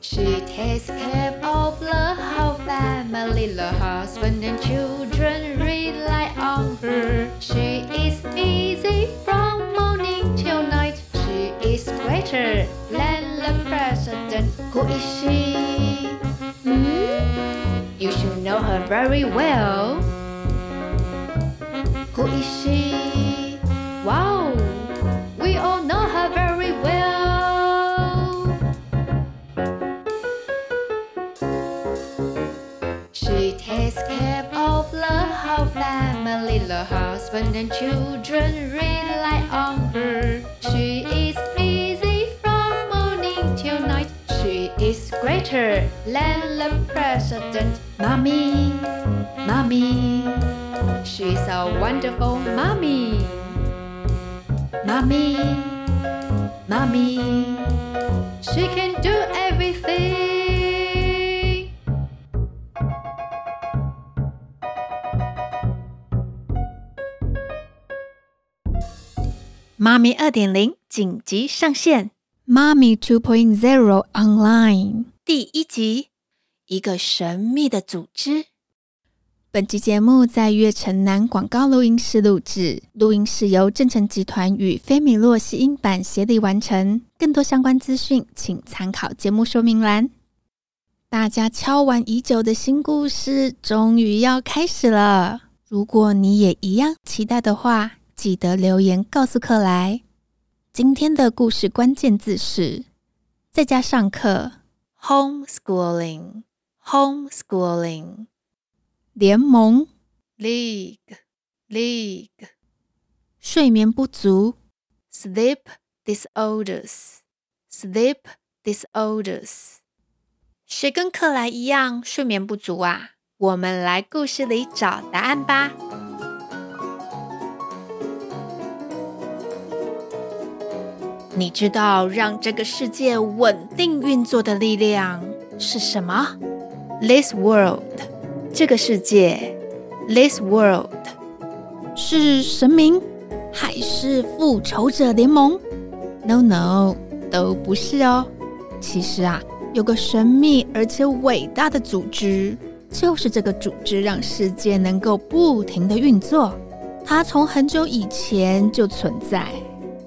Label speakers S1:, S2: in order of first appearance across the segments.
S1: She takes care of the whole family, the husband and children rely on her. She is busy from morning till night. She is greater than the president. Who is she? Hmm? You should know her very well. Who is she? Wow, we all know her very well. She takes care of the whole family, the husband and children rely on her. She is busy from morning till night. She is greater than the president. Mommy, mommy, she's a wonderful mommy. Mommy, mommy, she can do everything.
S2: 妈咪二点零紧急上线，妈咪 Two Point Zero Online 第一集，一个神秘的组织。本集节目在月城南广告录音室录制，录音室由正成集团与菲米洛吸音版协力完成。更多相关资讯，请参考节目说明栏。大家敲完已久的新故事终于要开始了，如果你也一样期待的话，记得留言告诉克莱。今天的故事关键字是在家上课 （homeschooling）。homeschooling 联盟
S1: League, league,
S2: 睡眠不足
S1: sleep disorders, sleep disorders.
S2: 谁跟克莱一样睡眠不足啊？我们来故事里找答案吧。你知道让这个世界稳定运作的力量是什么
S1: ？This world，这个世界。This world，
S2: 是神明还是复仇者联盟？No No，都不是哦。其实啊，有个神秘而且伟大的组织，就是这个组织让世界能够不停地运作。它从很久以前就存在。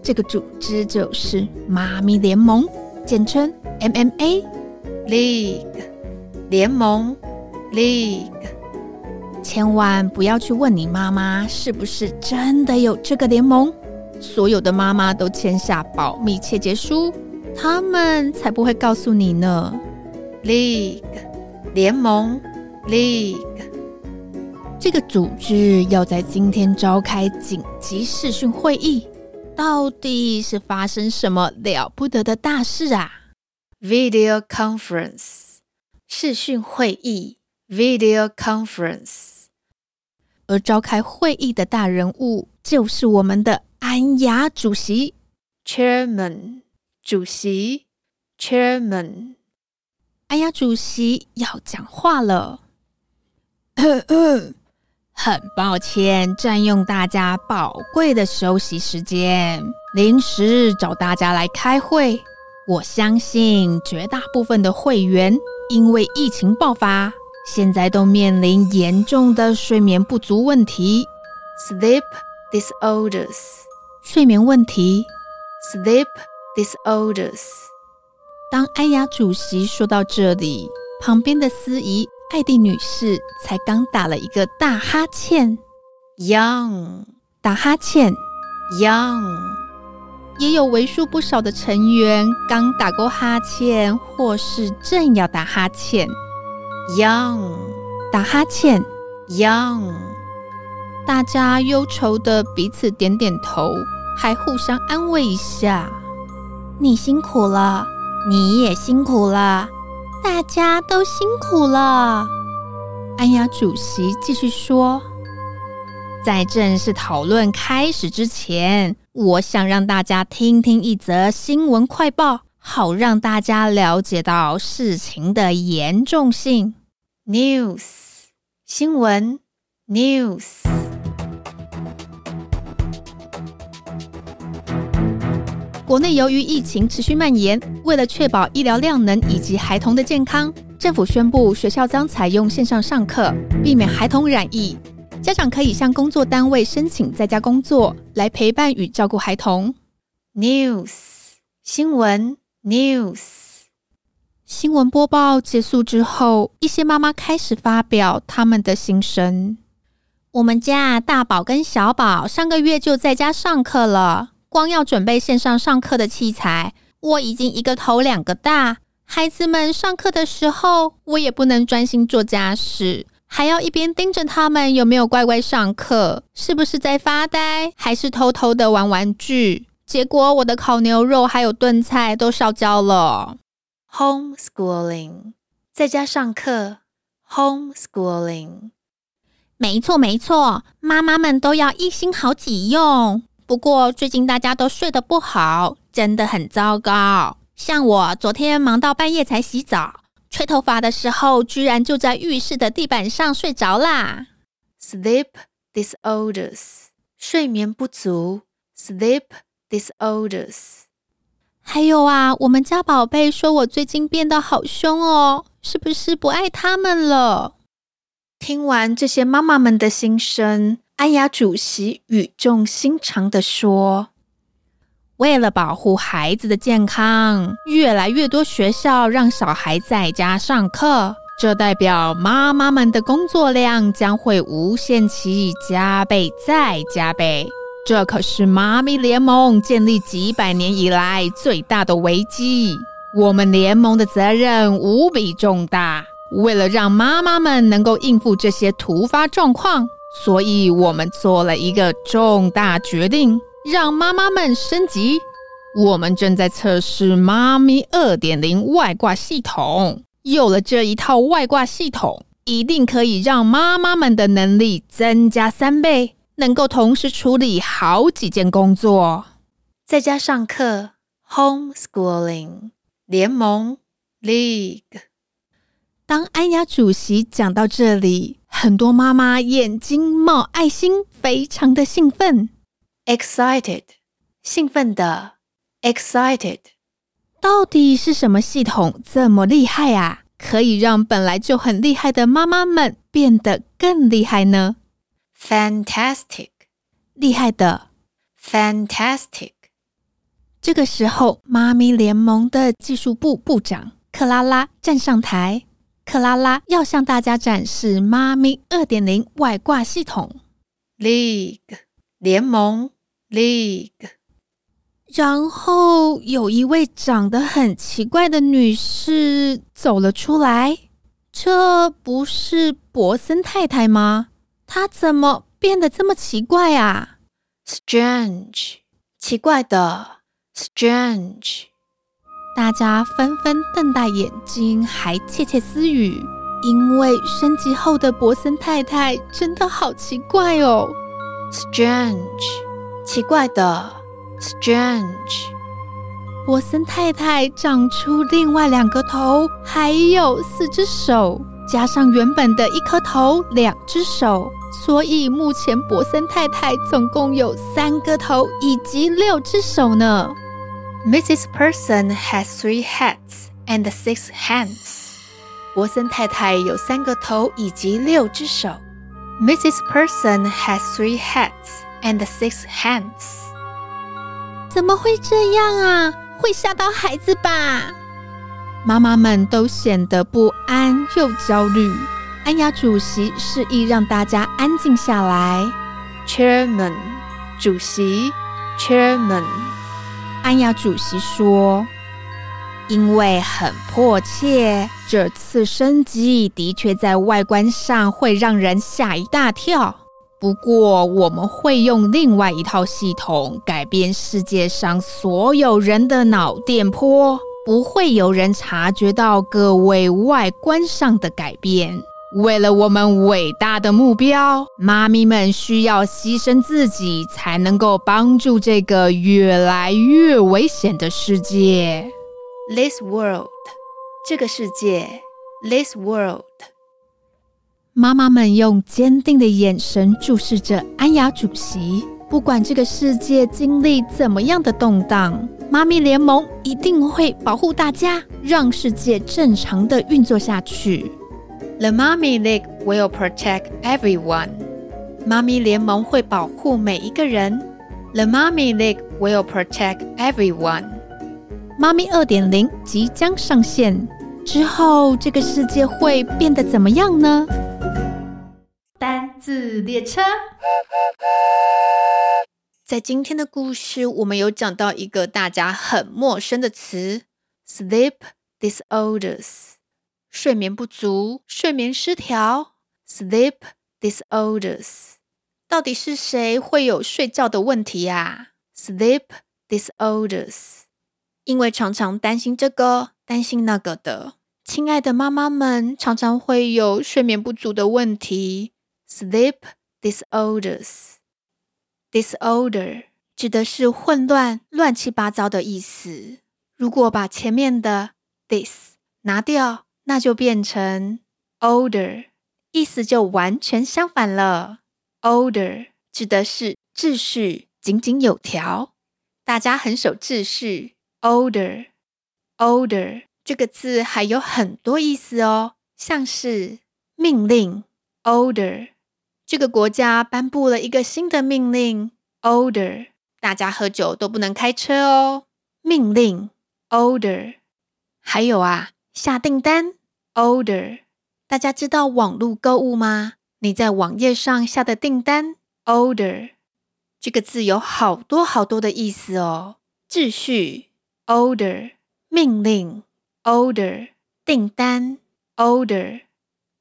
S2: 这个组织就是妈咪联盟，简称 MMA
S1: League 联盟 League。
S2: 千万不要去问你妈妈是不是真的有这个联盟，所有的妈妈都签下保密切结书，他们才不会告诉你呢。
S1: League 联盟 League
S2: 这个组织要在今天召开紧急视讯会议。到底是发生什么了不得的大事啊
S1: ？Video conference，
S2: 视讯会议。
S1: Video conference，
S2: 而召开会议的大人物就是我们的安雅主席
S1: ，Chairman，主席，Chairman。
S2: 安雅主席要讲话了。很抱歉占用大家宝贵的休息时间，临时找大家来开会。我相信绝大部分的会员因为疫情爆发，现在都面临严重的睡眠不足问题
S1: （sleep disorders）。
S2: 睡眠问题
S1: （sleep disorders）。
S2: 当安雅主席说到这里，旁边的司仪。艾蒂女士才刚打了一个大哈欠
S1: ，Young
S2: 打哈欠
S1: ，Young
S2: 也有为数不少的成员刚打过哈欠，或是正要打哈欠
S1: ，Young
S2: 打哈欠
S1: ，Young
S2: 大家忧愁的彼此点点头，还互相安慰一下。你辛苦了，你也辛苦了。大家都辛苦了。安雅主席继续说：“在正式讨论开始之前，我想让大家听听一则新闻快报，好让大家了解到事情的严重性。”
S1: news. 新闻。News.
S2: 国内由于疫情持续蔓延为了确保医疗量能以及孩童的健康政府宣布学校将采用线上上课避免孩童染疫。家长可以向工作单位申请在家工作来陪伴与照顾孩童。
S1: News. 新闻。News.
S2: 新闻播报结束之后，一些妈妈开始发表他们的心声。我们家大宝跟小宝上个月就在家上课了，光要准备线上上课的器材，我已经一个头两个大。孩子们上课的时候，我也不能专心做家事。还要一边盯着他们有没有乖乖上课，是不是在发呆，还是偷偷的玩玩具？结果我的烤牛肉还有炖菜都烧焦了。
S1: Homeschooling，在家上课。Homeschooling，
S2: 没错没错，妈妈们都要一心好几用。不过最近大家都睡得不好，真的很糟糕。像我昨天忙到半夜才洗澡。吹头发的时候，居然就在浴室的地板上睡着啦。
S1: Sleep disorders，睡眠不足。Sleep disorders。
S2: 还有啊，我们家宝贝说我最近变得好凶哦，是不是不爱他们了？听完这些妈妈们的心声，安雅主席语重心长的说。为了保护孩子的健康，越来越多学校让小孩在家上课，这代表妈妈们的工作量将会无限期加倍再加倍。这可是妈咪联盟建立几百年以来最大的危机，我们联盟的责任无比重大。为了让妈妈们能够应付这些突发状况，所以我们做了一个重大决定。让妈妈们升级，我们正在测试妈咪二点零外挂系统。有了这一套外挂系统，一定可以让妈妈们的能力增加三倍，能够同时处理好几件工作。在家上课，homeschooling 联盟 league。当安雅主席讲到这里，很多妈妈眼睛冒爱心，非常的兴奋。
S1: Excited，兴奋的。Excited，
S2: 到底是什么系统这么厉害啊？可以让本来就很厉害的妈妈们变得更厉害呢
S1: ？Fantastic，
S2: 厉害的。
S1: Fantastic，
S2: 这个时候，妈咪联盟的技术部部长克拉拉站上台。克拉拉要向大家展示妈咪二点零外挂系统。
S1: League，联盟。League，
S2: 然后有一位长得很奇怪的女士走了出来。这不是博森太太吗？她怎么变得这么奇怪啊
S1: ？Strange，奇怪的。Strange，
S2: 大家纷纷瞪大眼睛，还窃窃私语，因为升级后的博森太太真的好奇怪哦。
S1: Strange。奇怪的，strange。
S2: 博森太太长出另外两个头，还有四只手，加上原本的一颗头、两只手，所以目前博森太太总共有三个头以及六只手呢。
S1: Mrs. Person has three heads and six hands。
S2: 博森太太有三个头以及六只手。
S1: Mrs. Person has three heads。And six hands，
S2: 怎么会这样啊？会吓到孩子吧？妈妈们都显得不安又焦虑。安雅主席示意让大家安静下来。
S1: Chairman，主席。Chairman，
S2: 安雅主席说：“因为很迫切，这次升级的确在外观上会让人吓一大跳。”不过，我们会用另外一套系统改变世界上所有人的脑电波，不会有人察觉到各位外观上的改变。为了我们伟大的目标，妈咪们需要牺牲自己，才能够帮助这个越来越危险的世界。
S1: This world，这个世界。This world。
S2: 妈妈们用坚定的眼神注视着安雅主席。不管这个世界经历怎么样的动荡，妈咪联盟一定会保护大家，让世界正常的运作下去。
S1: The Mommy League will protect everyone. 妈咪联盟会保护每一个人。The Mommy League will protect everyone.
S2: 妈咪二点零即将上线之后，这个世界会变得怎么样呢？单字列车。在今天的故事，我们有讲到一个大家很陌生的词：sleep disorders，睡眠不足、睡眠失调。sleep disorders，到底是谁会有睡觉的问题呀？sleep disorders，因为常常担心这个、担心那个的，亲爱的妈妈们常常会有睡眠不足的问题。sleep disorders。Disorder 指的是混乱、乱七八糟的意思。如果把前面的 this 拿掉，那就变成 order，意思就完全相反了。Order 指的是秩序、井井有条，大家很守秩序。Order，order 这个字还有很多意思哦，像是命令 order。这个国家颁布了一个新的命令，order，大家喝酒都不能开车哦。命令，order。还有啊，下订单，order。大家知道网络购物吗？你在网页上下的订单，order。这个字有好多好多的意思哦。秩序，order。命令，order。订单，order。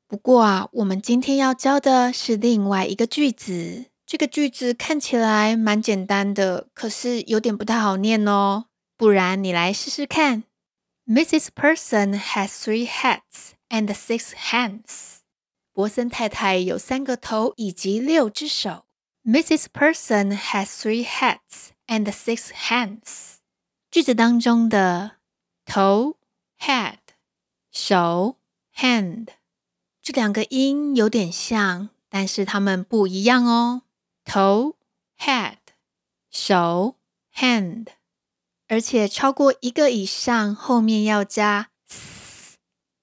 S2: 不过啊，我们今天要教的是另外一个句子。这个句子看起来蛮简单的，可是有点不太好念哦。不然你来试试看。Mrs. Person has three heads and six hands。博森太太有三个头以及六只手。Mrs. Person has three heads and six hands。句子当中的头 head、手 hand。这两个音有点像，但是它们不一样哦。头 head，手 hand，而且超过一个以上，后面要加。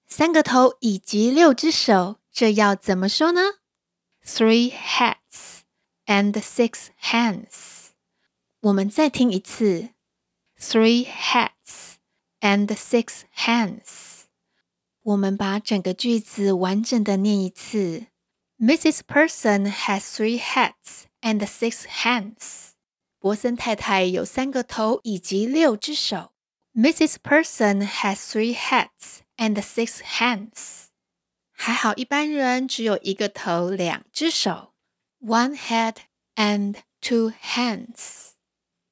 S2: 三个头以及六只手，这要怎么说呢？Three heads and six hands。我们再听一次：Three heads and six hands。我们把整个句子完整的念一次。Mrs. Person has three heads and six hands。博森太太有三个头以及六只手。Mrs. Person has three heads and six hands。还好一般人只有一个头，两只手。One head and two hands。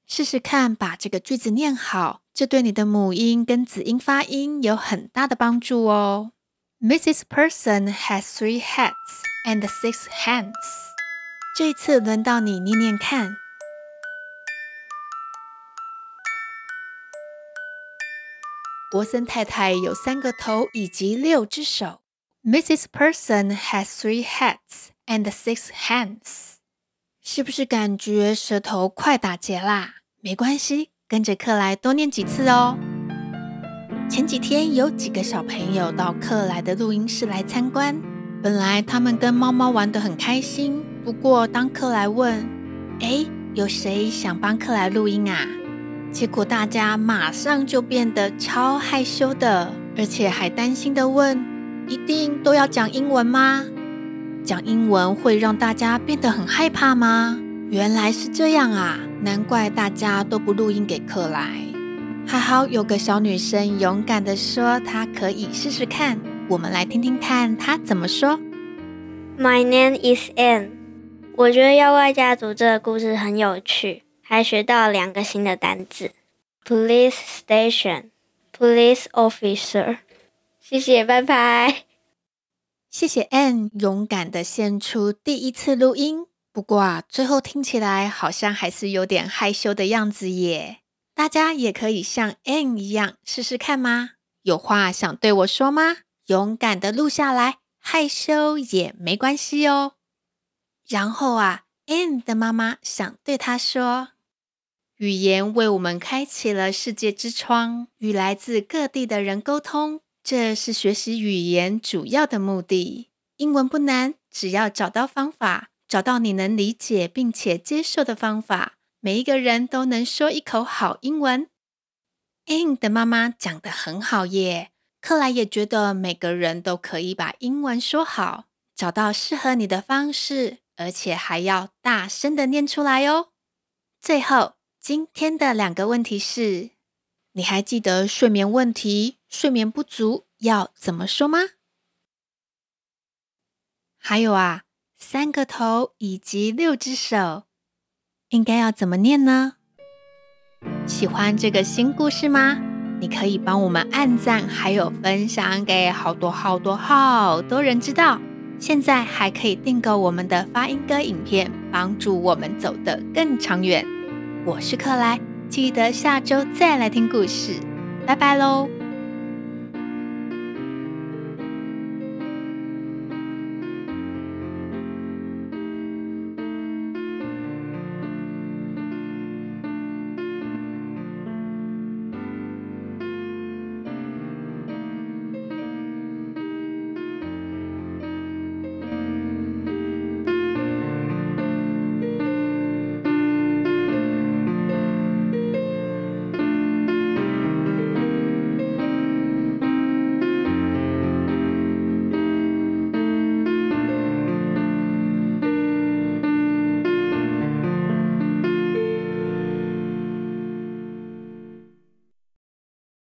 S2: 试试看，把这个句子念好。这对你的母音跟子音发音有很大的帮助哦。Mrs. Person has three heads and six hands。这次轮到你念念看。博森太太有三个头以及六只手。Mrs. Person has three heads and six hands。是不是感觉舌头快打结啦？没关系。跟着克莱多念几次哦。前几天有几个小朋友到克莱的录音室来参观，本来他们跟猫猫玩得很开心。不过当克莱问：“诶，有谁想帮克莱录音啊？”结果大家马上就变得超害羞的，而且还担心的问：“一定都要讲英文吗？讲英文会让大家变得很害怕吗？”原来是这样啊！难怪大家都不录音给克莱。还好有个小女生勇敢的说她可以试试看。我们来听听看她怎么说。
S3: My name is Ann。我觉得《妖怪家族》这个故事很有趣，还学到两个新的单字：police station、police officer。谢谢，拜拜。
S2: 谢谢 N 勇敢的献出第一次录音。不过啊，最后听起来好像还是有点害羞的样子耶。大家也可以像 N 一样试试看吗？有话想对我说吗？勇敢的录下来，害羞也没关系哦。然后啊，N 的妈妈想对他说语言为我们开启了世界之窗，与来自各地的人沟通，这是学习语言主要的目的。英文不难，只要找到方法，找到你能理解并且接受的方法，每一个人都能说一口好英文。Ann 的妈妈讲得很好耶，克莱也觉得每个人都可以把英文说好，找到适合你的方式，而且还要大声地念出来哦。最后，今天的两个问题是：你还记得睡眠问题、睡眠不足要怎么说吗？还有啊，三个头以及六只手，应该要怎么念呢？喜欢这个新故事吗？你可以帮我们按赞，还有分享给好多好多好多人知道。现在还可以订购我们的发音歌影片，帮助我们走得更长远。我是克莱，记得下周再来听故事，拜拜喽。